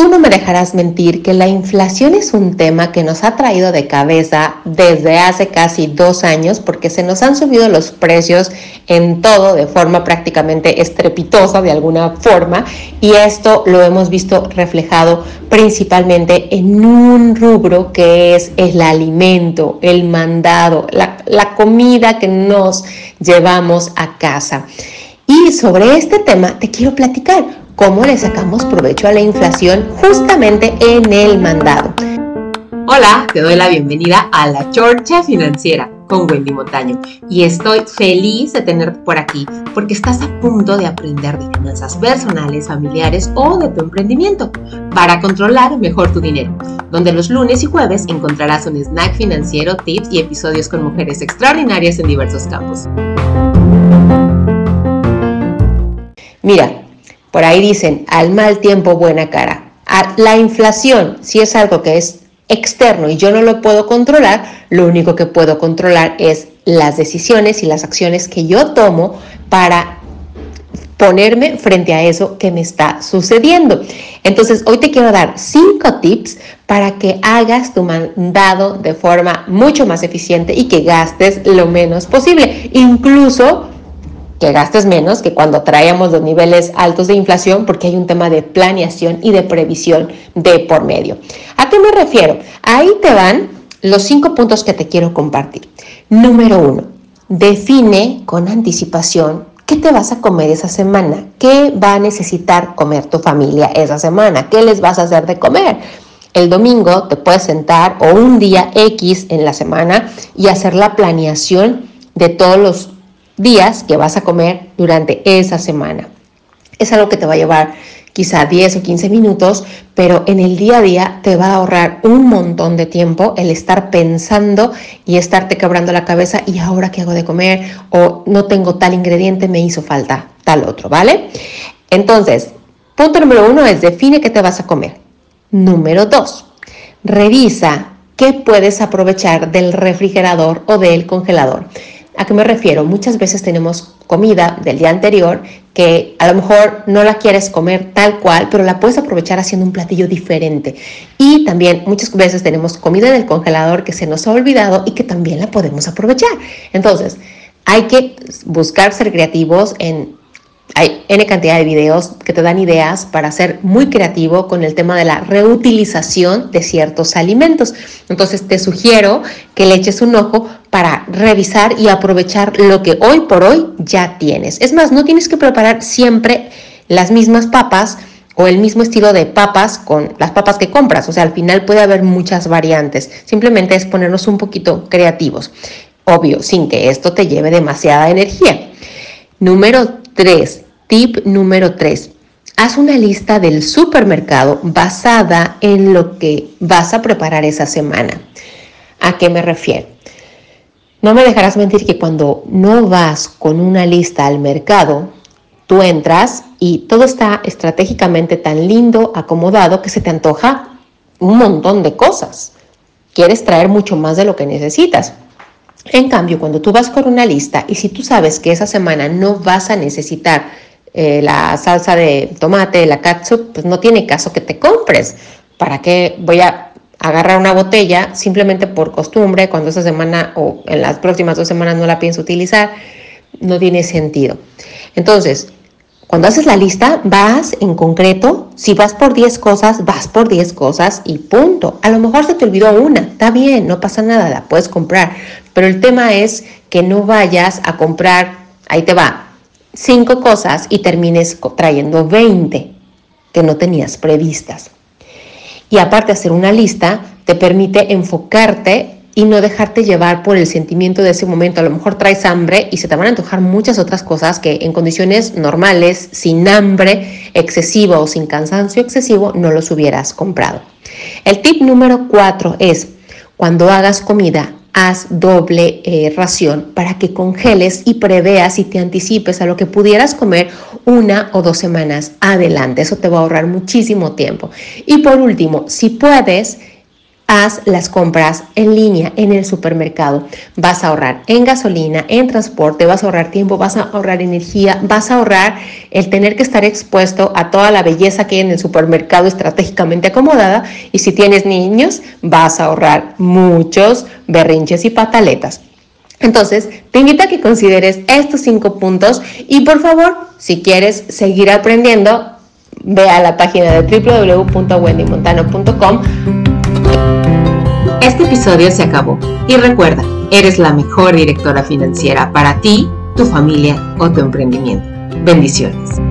Tú no me dejarás mentir que la inflación es un tema que nos ha traído de cabeza desde hace casi dos años porque se nos han subido los precios en todo de forma prácticamente estrepitosa de alguna forma y esto lo hemos visto reflejado principalmente en un rubro que es el alimento, el mandado, la, la comida que nos llevamos a casa. Y sobre este tema te quiero platicar cómo le sacamos provecho a la inflación justamente en el mandado. Hola, te doy la bienvenida a la Chorcha Financiera con Wendy Montaño y estoy feliz de tenerte por aquí porque estás a punto de aprender de finanzas personales, familiares o de tu emprendimiento para controlar mejor tu dinero, donde los lunes y jueves encontrarás un snack financiero, tips y episodios con mujeres extraordinarias en diversos campos. Mira, por ahí dicen, al mal tiempo buena cara. la inflación, si es algo que es externo y yo no lo puedo controlar, lo único que puedo controlar es las decisiones y las acciones que yo tomo para ponerme frente a eso que me está sucediendo. Entonces, hoy te quiero dar cinco tips para que hagas tu mandado de forma mucho más eficiente y que gastes lo menos posible. Incluso que gastes menos que cuando traíamos los niveles altos de inflación porque hay un tema de planeación y de previsión de por medio. ¿A qué me refiero? Ahí te van los cinco puntos que te quiero compartir. Número uno, define con anticipación qué te vas a comer esa semana, qué va a necesitar comer tu familia esa semana, qué les vas a hacer de comer. El domingo te puedes sentar o un día X en la semana y hacer la planeación de todos los días que vas a comer durante esa semana. Es algo que te va a llevar quizá 10 o 15 minutos, pero en el día a día te va a ahorrar un montón de tiempo el estar pensando y estarte quebrando la cabeza y ahora qué hago de comer o no tengo tal ingrediente, me hizo falta tal otro, ¿vale? Entonces, punto número uno es define qué te vas a comer. Número dos, revisa qué puedes aprovechar del refrigerador o del congelador. ¿A qué me refiero? Muchas veces tenemos comida del día anterior que a lo mejor no la quieres comer tal cual, pero la puedes aprovechar haciendo un platillo diferente. Y también muchas veces tenemos comida del congelador que se nos ha olvidado y que también la podemos aprovechar. Entonces, hay que buscar ser creativos en hay N cantidad de videos que te dan ideas para ser muy creativo con el tema de la reutilización de ciertos alimentos. Entonces te sugiero que le eches un ojo para revisar y aprovechar lo que hoy por hoy ya tienes. Es más, no tienes que preparar siempre las mismas papas o el mismo estilo de papas con las papas que compras. O sea, al final puede haber muchas variantes. Simplemente es ponernos un poquito creativos. Obvio, sin que esto te lleve demasiada energía. Número 3. Tip número 3. Haz una lista del supermercado basada en lo que vas a preparar esa semana. ¿A qué me refiero? No me dejarás mentir que cuando no vas con una lista al mercado, tú entras y todo está estratégicamente tan lindo, acomodado, que se te antoja un montón de cosas. Quieres traer mucho más de lo que necesitas. En cambio, cuando tú vas con una lista y si tú sabes que esa semana no vas a necesitar eh, la salsa de tomate, la catsup, pues no tiene caso que te compres. ¿Para qué voy a agarrar una botella simplemente por costumbre cuando esa semana o en las próximas dos semanas no la pienso utilizar? No tiene sentido. Entonces, cuando haces la lista, vas en concreto, si vas por 10 cosas, vas por 10 cosas y punto. A lo mejor se te olvidó una, está bien, no pasa nada, la puedes comprar. Pero el tema es que no vayas a comprar, ahí te va, 5 cosas y termines trayendo 20 que no tenías previstas. Y aparte hacer una lista te permite enfocarte y no dejarte llevar por el sentimiento de ese momento. A lo mejor traes hambre y se te van a antojar muchas otras cosas que en condiciones normales, sin hambre excesivo o sin cansancio excesivo, no los hubieras comprado. El tip número cuatro es, cuando hagas comida, haz doble eh, ración para que congeles y preveas y te anticipes a lo que pudieras comer una o dos semanas adelante. Eso te va a ahorrar muchísimo tiempo. Y por último, si puedes, haz las compras en línea en el supermercado. Vas a ahorrar en gasolina, en transporte, vas a ahorrar tiempo, vas a ahorrar energía, vas a ahorrar el tener que estar expuesto a toda la belleza que hay en el supermercado estratégicamente acomodada y si tienes niños vas a ahorrar muchos berrinches y pataletas. Entonces, te invito a que consideres estos cinco puntos y por favor, si quieres seguir aprendiendo, ve a la página de www.wendymontano.com este episodio se acabó y recuerda, eres la mejor directora financiera para ti, tu familia o tu emprendimiento. Bendiciones.